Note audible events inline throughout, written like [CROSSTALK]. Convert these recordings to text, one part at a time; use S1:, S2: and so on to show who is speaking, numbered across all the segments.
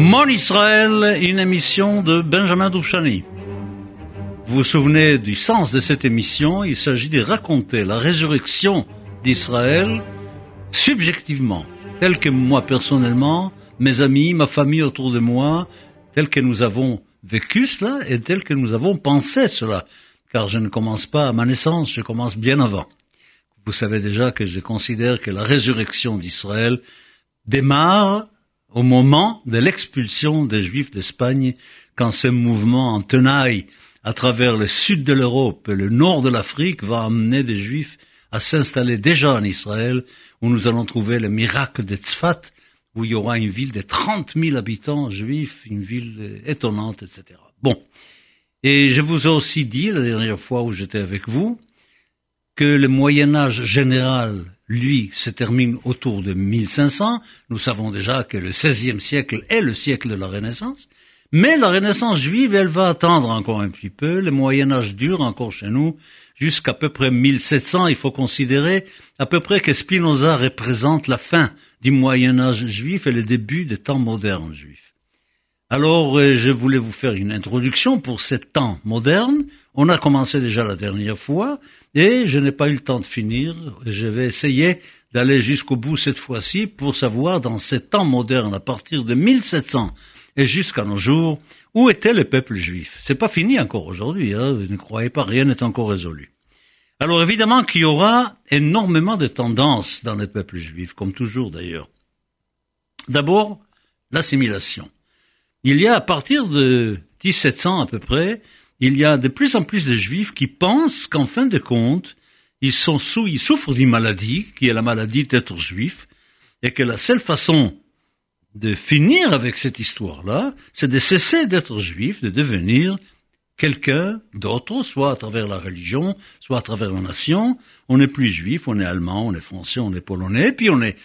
S1: Mon Israël, une émission de Benjamin Douchani. Vous vous souvenez du sens de cette émission? Il s'agit de raconter la résurrection d'Israël subjectivement, tel que moi personnellement, mes amis, ma famille autour de moi, tel que nous avons vécu cela et tel que nous avons pensé cela. Car je ne commence pas à ma naissance, je commence bien avant. Vous savez déjà que je considère que la résurrection d'Israël démarre au moment de l'expulsion des Juifs d'Espagne, quand ce mouvement en tenaille à travers le sud de l'Europe et le nord de l'Afrique va amener des Juifs à s'installer déjà en Israël, où nous allons trouver le miracle de Tzfat, où il y aura une ville de 30 000 habitants juifs, une ville étonnante, etc. Bon. Et je vous ai aussi dit, la dernière fois où j'étais avec vous, que le Moyen Âge général, lui, se termine autour de 1500. Nous savons déjà que le XVIe siècle est le siècle de la Renaissance. Mais la Renaissance juive, elle va attendre encore un petit peu. Le Moyen Âge dure encore chez nous jusqu'à peu près 1700. Il faut considérer à peu près que Spinoza représente la fin du Moyen Âge juif et le début des temps modernes juifs. Alors, euh, je voulais vous faire une introduction pour ces temps modernes. On a commencé déjà la dernière fois et je n'ai pas eu le temps de finir. Je vais essayer d'aller jusqu'au bout cette fois-ci pour savoir dans ces temps modernes, à partir de 1700 et jusqu'à nos jours, où était le peuple juif C'est pas fini encore aujourd'hui. Hein ne croyez pas, rien n'est encore résolu. Alors évidemment qu'il y aura énormément de tendances dans le peuple juif, comme toujours d'ailleurs. D'abord, l'assimilation. Il y a à partir de 1700 à peu près, il y a de plus en plus de juifs qui pensent qu'en fin de compte, ils sont ils souffrent d'une maladie, qui est la maladie d'être juif, et que la seule façon de finir avec cette histoire-là, c'est de cesser d'être juif, de devenir quelqu'un d'autre, soit à travers la religion, soit à travers la nation. On n'est plus juif, on est allemand, on est français, on est polonais, puis on est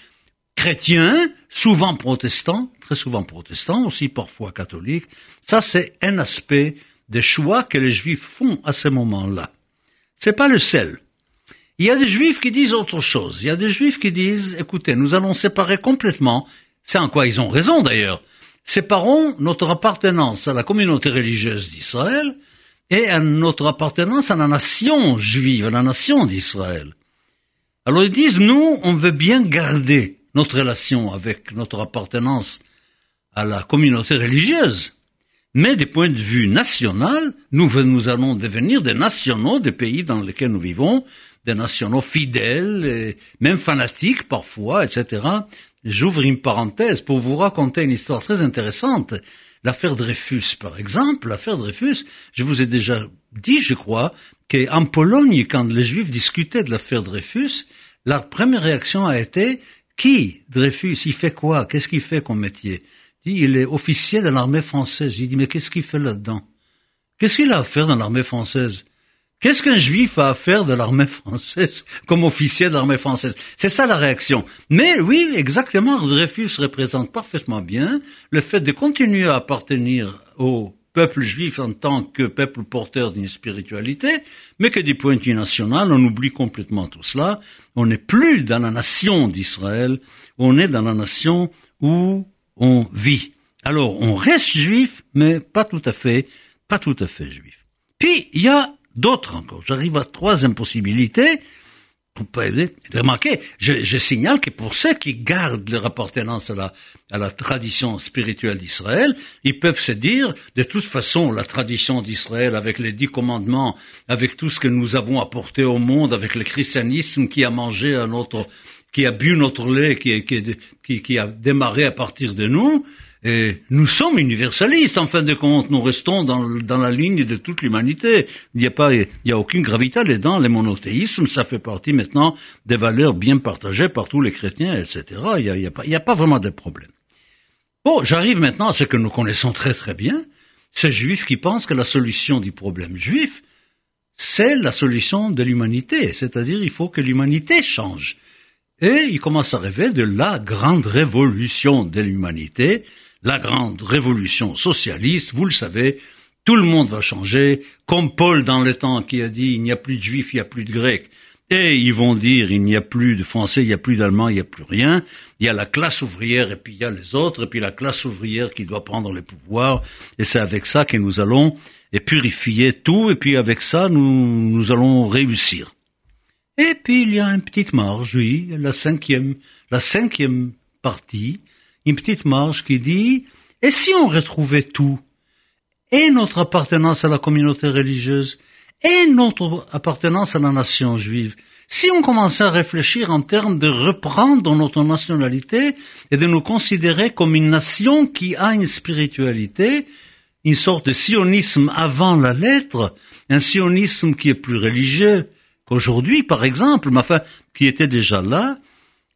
S1: chrétien, souvent protestant, très souvent protestant, aussi parfois catholique. Ça, c'est un aspect des choix que les juifs font à ce moment-là. C'est pas le seul. Il y a des juifs qui disent autre chose. Il y a des juifs qui disent, écoutez, nous allons séparer complètement c'est en quoi ils ont raison d'ailleurs. Séparons notre appartenance à la communauté religieuse d'Israël et à notre appartenance à la nation juive, à la nation d'Israël. Alors ils disent, nous, on veut bien garder notre relation avec notre appartenance à la communauté religieuse. Mais du point de vue national, nous, nous allons devenir des nationaux des pays dans lesquels nous vivons, des nationaux fidèles, et même fanatiques parfois, etc. J'ouvre une parenthèse pour vous raconter une histoire très intéressante. L'affaire Dreyfus, par exemple, l'affaire Dreyfus, je vous ai déjà dit, je crois, qu'en Pologne, quand les Juifs discutaient de l'affaire Dreyfus, la première réaction a été qui Dreyfus Il fait quoi? Qu'est-ce qu'il fait comme métier? Il est officier de l'armée française. Il dit, mais qu'est-ce qu'il fait là-dedans? Qu'est-ce qu'il a à faire dans l'armée française? Qu'est-ce qu'un juif a à faire de l'armée française [LAUGHS] comme officier de l'armée française? C'est ça la réaction. Mais oui, exactement, Dreyfus représente parfaitement bien le fait de continuer à appartenir au peuple juif en tant que peuple porteur d'une spiritualité, mais que du point de vue national, on oublie complètement tout cela. On n'est plus dans la nation d'Israël, on est dans la nation où on vit. Alors, on reste juif, mais pas tout à fait, pas tout à fait juif. Puis, il y a d'autres encore. J'arrive à trois impossibilités. Remarquez, je, je, signale que pour ceux qui gardent leur appartenance à la, à la tradition spirituelle d'Israël, ils peuvent se dire, de toute façon, la tradition d'Israël, avec les dix commandements, avec tout ce que nous avons apporté au monde, avec le christianisme qui a mangé notre, qui a bu notre lait, qui, qui, qui a démarré à partir de nous, et nous sommes universalistes, en fin de compte. Nous restons dans, dans la ligne de toute l'humanité. Il n'y a pas, il n'y a aucune gravité là-dedans. Les monothéismes, ça fait partie maintenant des valeurs bien partagées par tous les chrétiens, etc. Il n'y a, a, pas, a pas vraiment de problème. Bon, j'arrive maintenant à ce que nous connaissons très très bien. Ces juifs qui pensent que la solution du problème juif, c'est la solution de l'humanité. C'est-à-dire, il faut que l'humanité change. Et ils commencent à rêver de la grande révolution de l'humanité, la grande révolution socialiste, vous le savez, tout le monde va changer, comme Paul dans le temps qui a dit il n'y a plus de juifs, il n'y a plus de grecs. Et ils vont dire, il n'y a plus de français, il n'y a plus d'allemand, il n'y a plus rien. Il y a la classe ouvrière et puis il y a les autres, et puis la classe ouvrière qui doit prendre les pouvoirs. Et c'est avec ça que nous allons purifier tout, et puis avec ça, nous, nous allons réussir. Et puis il y a une petite marge, oui, la cinquième, la cinquième partie, une petite marge qui dit, et si on retrouvait tout, et notre appartenance à la communauté religieuse, et notre appartenance à la nation juive? Si on commençait à réfléchir en termes de reprendre notre nationalité et de nous considérer comme une nation qui a une spiritualité, une sorte de sionisme avant la lettre, un sionisme qui est plus religieux qu'aujourd'hui, par exemple, mais enfin, qui était déjà là.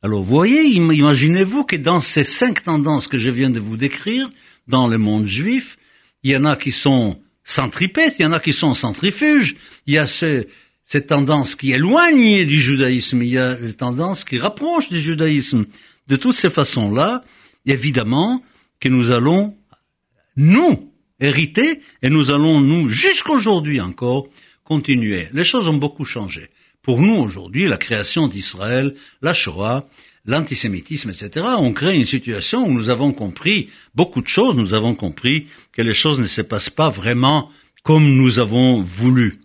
S1: Alors, voyez, imaginez-vous que dans ces cinq tendances que je viens de vous décrire, dans le monde juif, il y en a qui sont centripètes, il y en a qui sont centrifuges, il y a ces, cette tendance qui éloigne du judaïsme, il y a les tendances qui rapprochent du judaïsme. De toutes ces façons-là, évidemment que nous allons, nous, hériter, et nous allons, nous, jusqu'aujourd'hui encore, continuer. Les choses ont beaucoup changé. Pour nous, aujourd'hui, la création d'Israël, la Shoah, l'antisémitisme, etc., ont créé une situation où nous avons compris beaucoup de choses, nous avons compris que les choses ne se passent pas vraiment comme nous avons voulu.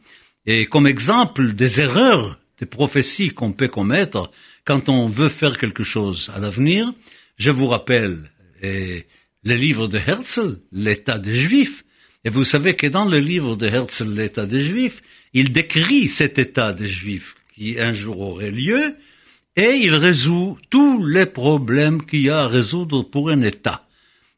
S1: Et comme exemple des erreurs, des prophéties qu'on peut commettre quand on veut faire quelque chose à l'avenir, je vous rappelle et, le livre de Herzl, l'état des Juifs, et vous savez que dans le livre de Herzl, l'état des Juifs, il décrit cet état des Juifs qui un jour aurait lieu, et il résout tous les problèmes qu'il y a à résoudre pour un État.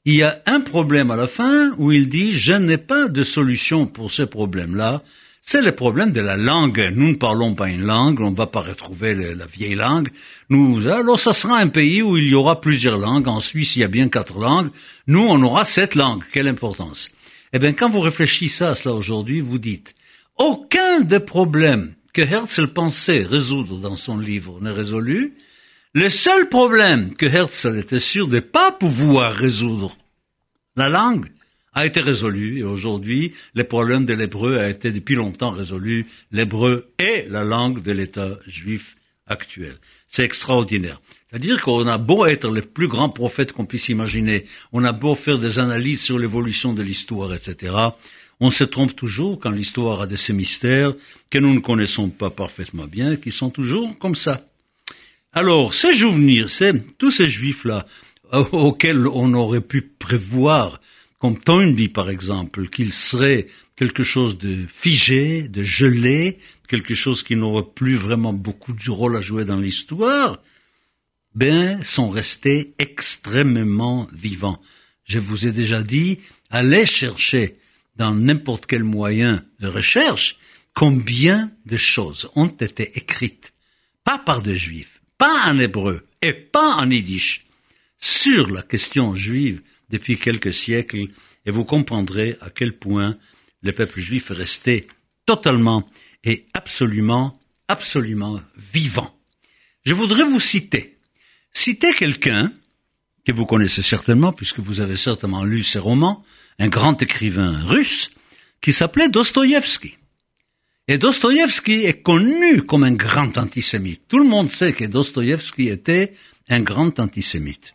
S1: Il y a un problème à la fin où il dit je n'ai pas de solution pour ce problème-là. C'est le problème de la langue. Nous ne parlons pas une langue, on ne va pas retrouver la vieille langue. Nous, alors ça sera un pays où il y aura plusieurs langues. En Suisse, il y a bien quatre langues. Nous, on aura sept langues. Quelle importance. Eh bien, quand vous réfléchissez à cela aujourd'hui, vous dites, aucun des problèmes que Herzl pensait résoudre dans son livre n'est résolu, le seul problème que Herzl était sûr de pas pouvoir résoudre, la langue, a été résolu et aujourd'hui, le problème de l'hébreu a été depuis longtemps résolu. L'hébreu est la langue de l'État juif actuel. C'est extraordinaire. C'est-à-dire qu'on a beau être le plus grand prophète qu'on puisse imaginer, on a beau faire des analyses sur l'évolution de l'histoire, etc. On se trompe toujours quand l'histoire a de ces mystères que nous ne connaissons pas parfaitement bien, qui sont toujours comme ça. Alors, ces c'est tous ces juifs-là auxquels on aurait pu prévoir, comme Toynbee par exemple, qu'ils seraient quelque chose de figé, de gelé, quelque chose qui n'aurait plus vraiment beaucoup de rôle à jouer dans l'histoire, ben, sont restés extrêmement vivants. Je vous ai déjà dit, allez chercher dans n'importe quel moyen de recherche, combien de choses ont été écrites, pas par des juifs, pas en hébreu et pas en yiddish, sur la question juive depuis quelques siècles, et vous comprendrez à quel point le peuple juif est resté totalement et absolument, absolument vivant. Je voudrais vous citer, citer quelqu'un que vous connaissez certainement, puisque vous avez certainement lu ses romans, un grand écrivain russe qui s'appelait Dostoïevski. Et Dostoïevski est connu comme un grand antisémite. Tout le monde sait que Dostoïevski était un grand antisémite.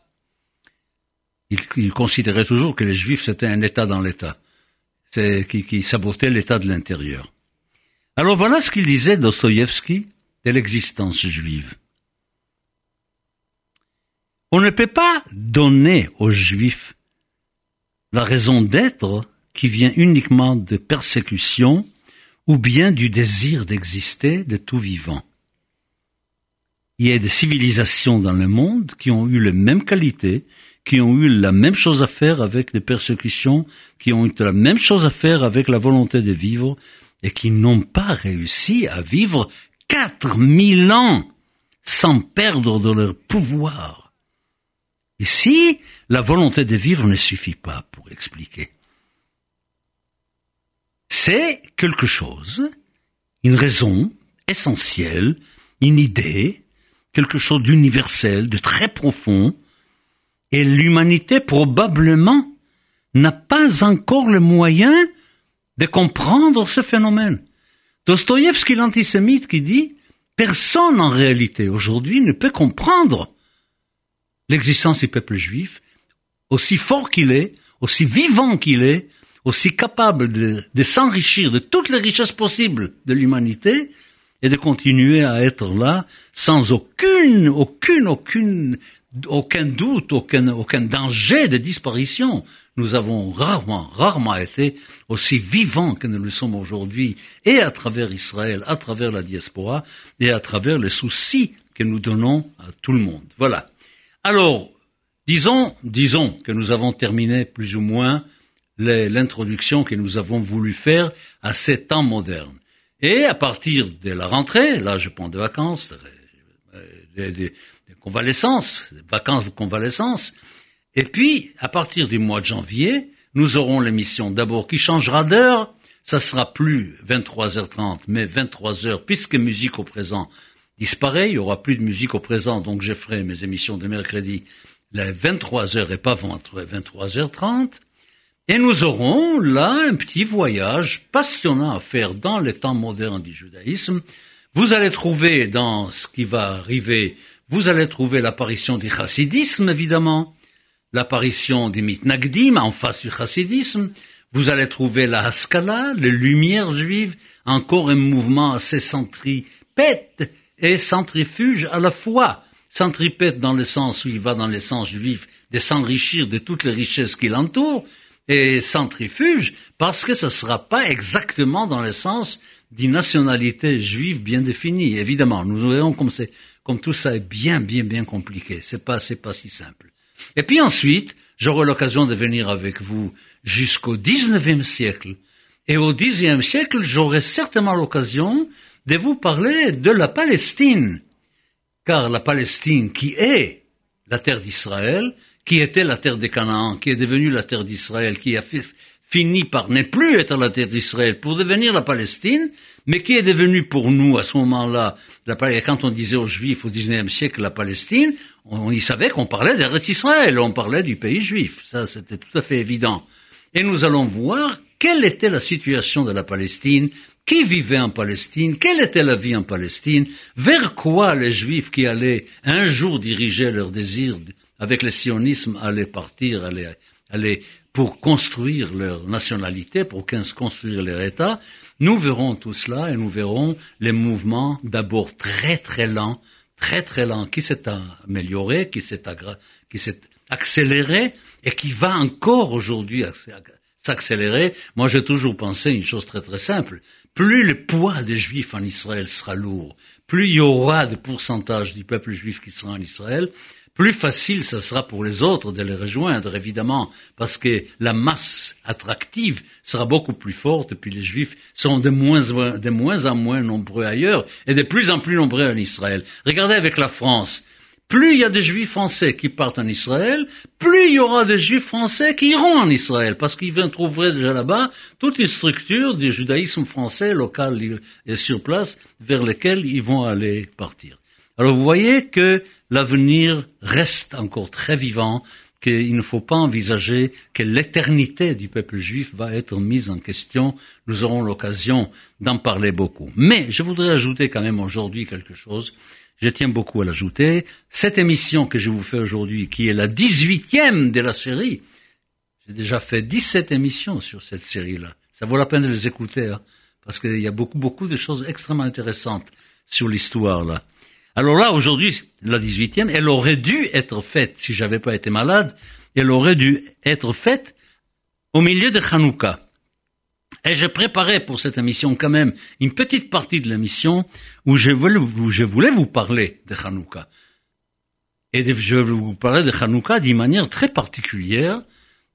S1: Il, considérait toujours que les Juifs c'était un État dans l'État, c'est qui, qui sabotait l'État de l'intérieur. Alors voilà ce qu'il disait Dostoïevski de l'existence juive. On ne peut pas donner aux Juifs la raison d'être qui vient uniquement de persécution ou bien du désir d'exister de tout vivant. Il y a des civilisations dans le monde qui ont eu les mêmes qualités, qui ont eu la même chose à faire avec des persécutions, qui ont eu la même chose à faire avec la volonté de vivre, et qui n'ont pas réussi à vivre quatre mille ans sans perdre de leur pouvoir. Ici, la volonté de vivre ne suffit pas pour expliquer. C'est quelque chose, une raison essentielle, une idée, quelque chose d'universel, de très profond, et l'humanité probablement n'a pas encore le moyen de comprendre ce phénomène. Dostoïevski, l'antisémite, qui dit Personne en réalité aujourd'hui ne peut comprendre l'existence du peuple juif, aussi fort qu'il est, aussi vivant qu'il est, aussi capable de, s'enrichir de toutes les richesses possibles de l'humanité et de continuer à être là sans aucune, aucune, aucune, aucun doute, aucun, aucun danger de disparition. Nous avons rarement, rarement été aussi vivants que nous le sommes aujourd'hui, et à travers Israël, à travers la diaspora, et à travers les soucis que nous donnons à tout le monde. Voilà. Alors, disons, disons que nous avons terminé plus ou moins l'introduction que nous avons voulu faire à ces temps modernes. Et à partir de la rentrée, là je prends des vacances, des, convalescences, des vacances de convalescence, et puis à partir du mois de janvier, nous aurons l'émission d'abord qui changera d'heure, ça sera plus 23h30, mais 23h, puisque musique au présent disparaît, il y aura plus de musique au présent, donc je ferai mes émissions de mercredi les 23h et pas entre 23h30. Et nous aurons là un petit voyage passionnant à faire dans les temps modernes du judaïsme. Vous allez trouver dans ce qui va arriver, vous allez trouver l'apparition du chassidisme, évidemment, l'apparition des mitnagdim en face du chassidisme. Vous allez trouver la Haskalah, les Lumières juives, encore un mouvement assez centripète et centrifuge à la fois. Centripète dans le sens où il va dans le sens juif de s'enrichir de toutes les richesses qui l'entourent, et centrifuge parce que ce ne sera pas exactement dans le sens d'une nationalité juive bien définie. Évidemment, nous verrons comme comme tout ça est bien, bien, bien compliqué. C'est pas, c'est pas si simple. Et puis ensuite, j'aurai l'occasion de venir avec vous jusqu'au XIXe siècle. Et au Xe siècle, j'aurai certainement l'occasion de vous parler de la Palestine. Car la Palestine, qui est la terre d'Israël, qui était la terre des Canaan, qui est devenue la terre d'Israël, qui a fini par ne plus être la terre d'Israël pour devenir la Palestine, mais qui est devenue pour nous à ce moment-là, quand on disait aux Juifs au XIXe siècle la Palestine, on, y savait qu'on parlait d'Eretz Israël, on parlait du pays juif. Ça, c'était tout à fait évident. Et nous allons voir quelle était la situation de la Palestine, qui vivait en Palestine, quelle était la vie en Palestine, vers quoi les Juifs qui allaient un jour diriger leur désir avec le sionisme allaient partir, allaient, allaient pour construire leur nationalité, pour construire leur État, nous verrons tout cela et nous verrons les mouvements d'abord très très lents très très lent, qui s'est amélioré, qui s'est accéléré et qui va encore aujourd'hui s'accélérer. Moi, j'ai toujours pensé une chose très très simple. Plus le poids des Juifs en Israël sera lourd, plus il y aura de pourcentage du peuple juif qui sera en Israël, plus facile ce sera pour les autres de les rejoindre, évidemment, parce que la masse attractive sera beaucoup plus forte, et puis les Juifs seront de moins, de moins en moins nombreux ailleurs, et de plus en plus nombreux en Israël. Regardez avec la France. Plus il y a de Juifs français qui partent en Israël, plus il y aura de Juifs français qui iront en Israël, parce qu'ils vont trouver déjà là-bas toute une structure du judaïsme français local et sur place vers lequel ils vont aller partir. Alors vous voyez que l'avenir reste encore très vivant, qu'il ne faut pas envisager que l'éternité du peuple juif va être mise en question. Nous aurons l'occasion d'en parler beaucoup. Mais je voudrais ajouter quand même aujourd'hui quelque chose. Je tiens beaucoup à l'ajouter. Cette émission que je vous fais aujourd'hui, qui est la 18e de la série, j'ai déjà fait 17 émissions sur cette série-là. Ça vaut la peine de les écouter, hein, parce qu'il y a beaucoup, beaucoup de choses extrêmement intéressantes sur l'histoire, là. Alors là, aujourd'hui, la 18e, elle aurait dû être faite, si j'avais pas été malade, elle aurait dû être faite au milieu de Hanouka. Et je préparais pour cette émission quand même une petite partie de l'émission où je voulais, où je voulais vous parler de Hanouka. Et je voulais vous parler de Hanouka d'une manière très particulière,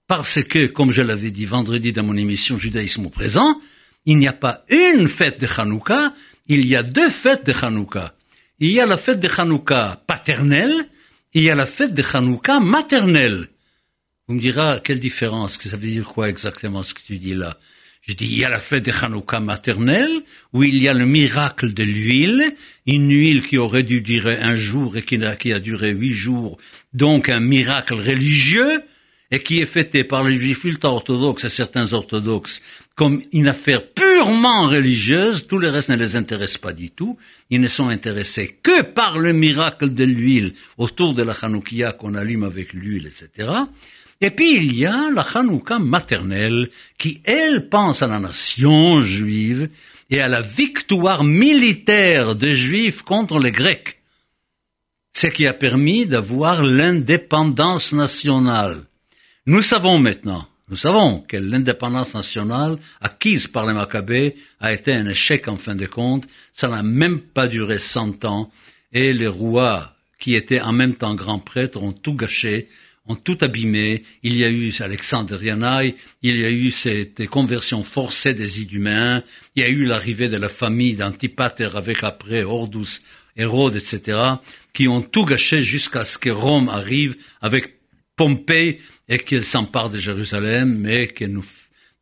S1: parce que, comme je l'avais dit vendredi dans mon émission Judaïsme au présent, il n'y a pas une fête de Hanouka, il y a deux fêtes de Hanouka il y a la fête de Hanouka paternelle, et il y a la fête de Hanouka maternelle. Vous me direz, quelle différence, que ça veut dire quoi exactement ce que tu dis là? Je dis, il y a la fête de Hanouka maternelle, où il y a le miracle de l'huile, une huile qui aurait dû durer un jour et qui a, qui duré huit jours, donc un miracle religieux, et qui est fêté par les juifs ultra-orthodoxes et certains orthodoxes comme une affaire purement religieuse, tout le reste ne les intéresse pas du tout. Ils ne sont intéressés que par le miracle de l'huile autour de la Hanoukia qu'on allume avec l'huile, etc. Et puis il y a la Hanouka maternelle qui, elle, pense à la nation juive et à la victoire militaire des Juifs contre les Grecs. Ce qui a permis d'avoir l'indépendance nationale. Nous savons maintenant nous savons que l'indépendance nationale acquise par les Maccabées a été un échec en fin de compte. Ça n'a même pas duré cent ans et les rois qui étaient en même temps grands prêtres ont tout gâché, ont tout abîmé. Il y a eu Alexandre Yanaï, il y a eu cette conversion forcée des Iduméens, il y a eu l'arrivée de la famille d'Antipater avec après Ordus, Hérode, etc., qui ont tout gâché jusqu'à ce que Rome arrive avec Pompée et qu'elle s'empare de Jérusalem, mais que nous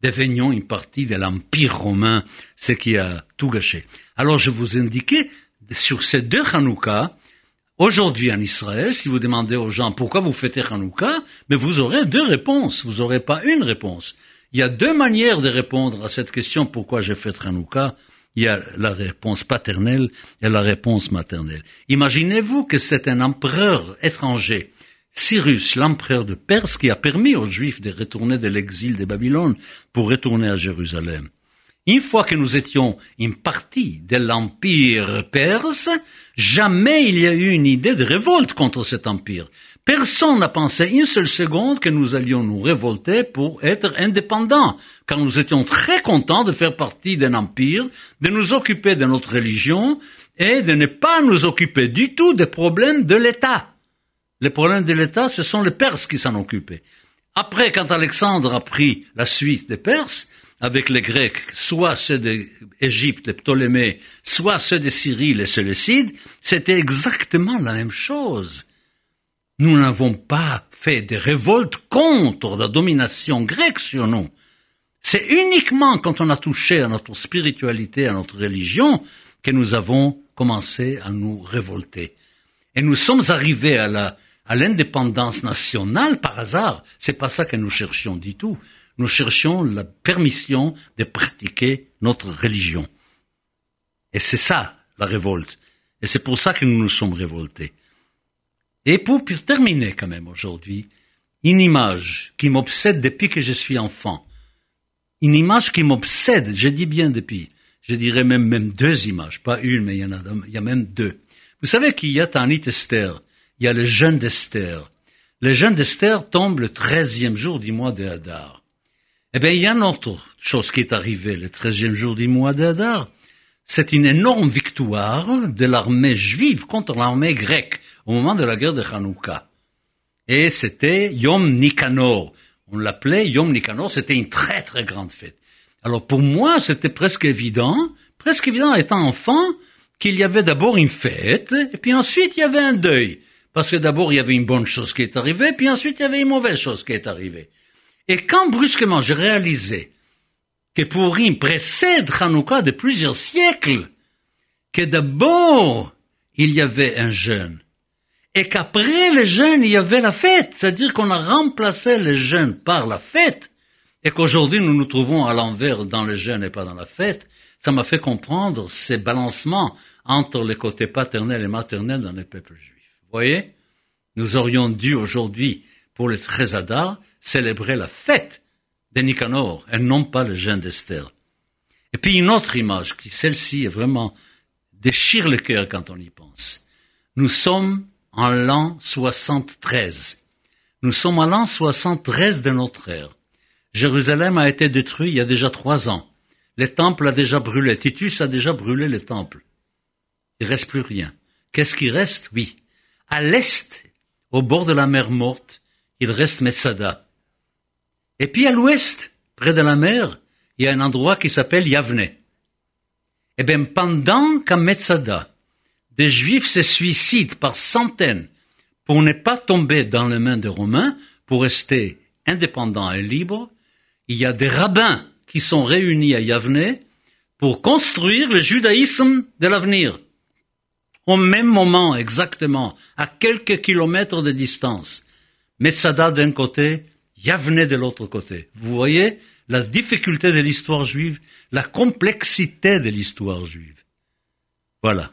S1: devenions une partie de l'Empire romain, ce qui a tout gâché. Alors je vous indiquais sur ces deux Hanouka, aujourd'hui en Israël, si vous demandez aux gens pourquoi vous fêtez Hanouka, mais vous aurez deux réponses, vous n'aurez pas une réponse. Il y a deux manières de répondre à cette question pourquoi je fête Hanouka. Il y a la réponse paternelle et la réponse maternelle. Imaginez-vous que c'est un empereur étranger Cyrus, l'empereur de Perse, qui a permis aux Juifs de retourner de l'exil de Babylone pour retourner à Jérusalem. Une fois que nous étions une partie de l'empire perse, jamais il y a eu une idée de révolte contre cet empire. Personne n'a pensé une seule seconde que nous allions nous révolter pour être indépendants, car nous étions très contents de faire partie d'un empire, de nous occuper de notre religion et de ne pas nous occuper du tout des problèmes de l'État. Les problèmes de l'État, ce sont les Perses qui s'en occupaient. Après, quand Alexandre a pris la suite des Perses, avec les Grecs, soit ceux d'Égypte, les Ptolémées, soit ceux de Syrie, les Séleucides, c'était exactement la même chose. Nous n'avons pas fait des révoltes contre la domination grecque sur nous. C'est uniquement quand on a touché à notre spiritualité, à notre religion, que nous avons commencé à nous révolter. Et nous sommes arrivés à à l'indépendance nationale par hasard. C'est pas ça que nous cherchions du tout. Nous cherchions la permission de pratiquer notre religion. Et c'est ça, la révolte. Et c'est pour ça que nous nous sommes révoltés. Et pour, terminer quand même aujourd'hui, une image qui m'obsède depuis que je suis enfant. Une image qui m'obsède, je dis bien depuis. Je dirais même, même deux images, pas une, mais il y en a, il y a même deux. Vous savez qu'il y a Tanit Esther, il y a le jeûne d'Esther. Le jeûne d'Esther tombe le treizième jour du mois de Hadar. Eh bien, il y a une autre chose qui est arrivée le treizième jour du mois de Hadar. C'est une énorme victoire de l'armée juive contre l'armée grecque au moment de la guerre de Hanouka. Et c'était Yom Nicanor. On l'appelait Yom Nicanor, c'était une très très grande fête. Alors pour moi, c'était presque évident, presque évident étant enfant, qu'il y avait d'abord une fête, et puis ensuite il y avait un deuil. Parce que d'abord, il y avait une bonne chose qui est arrivée, puis ensuite, il y avait une mauvaise chose qui est arrivée. Et quand brusquement j'ai réalisé que Purim précède Hanouka de plusieurs siècles, que d'abord, il y avait un jeûne, et qu'après le jeûne, il y avait la fête, c'est-à-dire qu'on a remplacé le jeûne par la fête, et qu'aujourd'hui, nous nous trouvons à l'envers dans le jeûne et pas dans la fête, ça m'a fait comprendre ces balancements entre les côtés paternels et maternels dans les peuples juifs voyez Nous aurions dû aujourd'hui, pour le Trésada, célébrer la fête de Nicanor et non pas le jeûne d'Esther. Et puis une autre image qui, celle-ci, est vraiment déchire le cœur quand on y pense. Nous sommes en l'an 73. Nous sommes en l'an 73 de notre ère. Jérusalem a été détruit il y a déjà trois ans. Le temple a déjà brûlé. Titus a déjà brûlé le temple. Il reste plus rien. Qu'est-ce qui reste? Oui, à l'est, au bord de la mer Morte, il reste Metsada. Et puis à l'ouest, près de la mer, il y a un endroit qui s'appelle Yavne. Eh bien, pendant qu'à Metsada, des Juifs se suicident par centaines pour ne pas tomber dans les mains des Romains, pour rester indépendants et libres, il y a des rabbins qui sont réunis à Yavne pour construire le judaïsme de l'avenir au même moment exactement, à quelques kilomètres de distance. Messada d'un côté, Yavne de l'autre côté. Vous voyez la difficulté de l'histoire juive, la complexité de l'histoire juive. Voilà.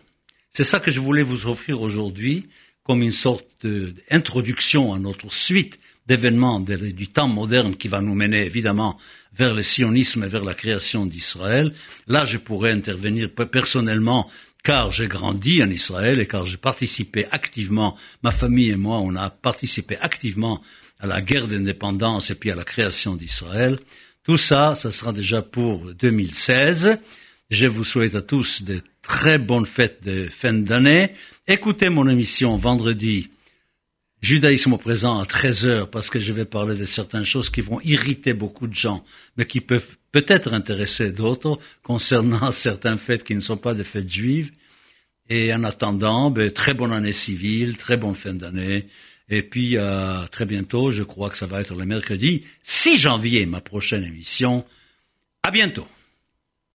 S1: C'est ça que je voulais vous offrir aujourd'hui comme une sorte d'introduction à notre suite d'événements du temps moderne qui va nous mener évidemment vers le sionisme et vers la création d'Israël. Là, je pourrais intervenir personnellement car j'ai grandi en Israël et car j'ai participé activement, ma famille et moi, on a participé activement à la guerre d'indépendance et puis à la création d'Israël. Tout ça, ça sera déjà pour 2016. Je vous souhaite à tous de très bonnes fêtes de fin d'année. Écoutez mon émission vendredi Judaïsme au présent à 13 heures parce que je vais parler de certaines choses qui vont irriter beaucoup de gens, mais qui peuvent peut-être intéresser d'autres concernant [LAUGHS] certaines fêtes qui ne sont pas des fêtes juives. Et en attendant, ben, très bonne année civile, très bonne fin d'année. Et puis, euh, très bientôt, je crois que ça va être le mercredi 6 janvier, ma prochaine émission. À bientôt.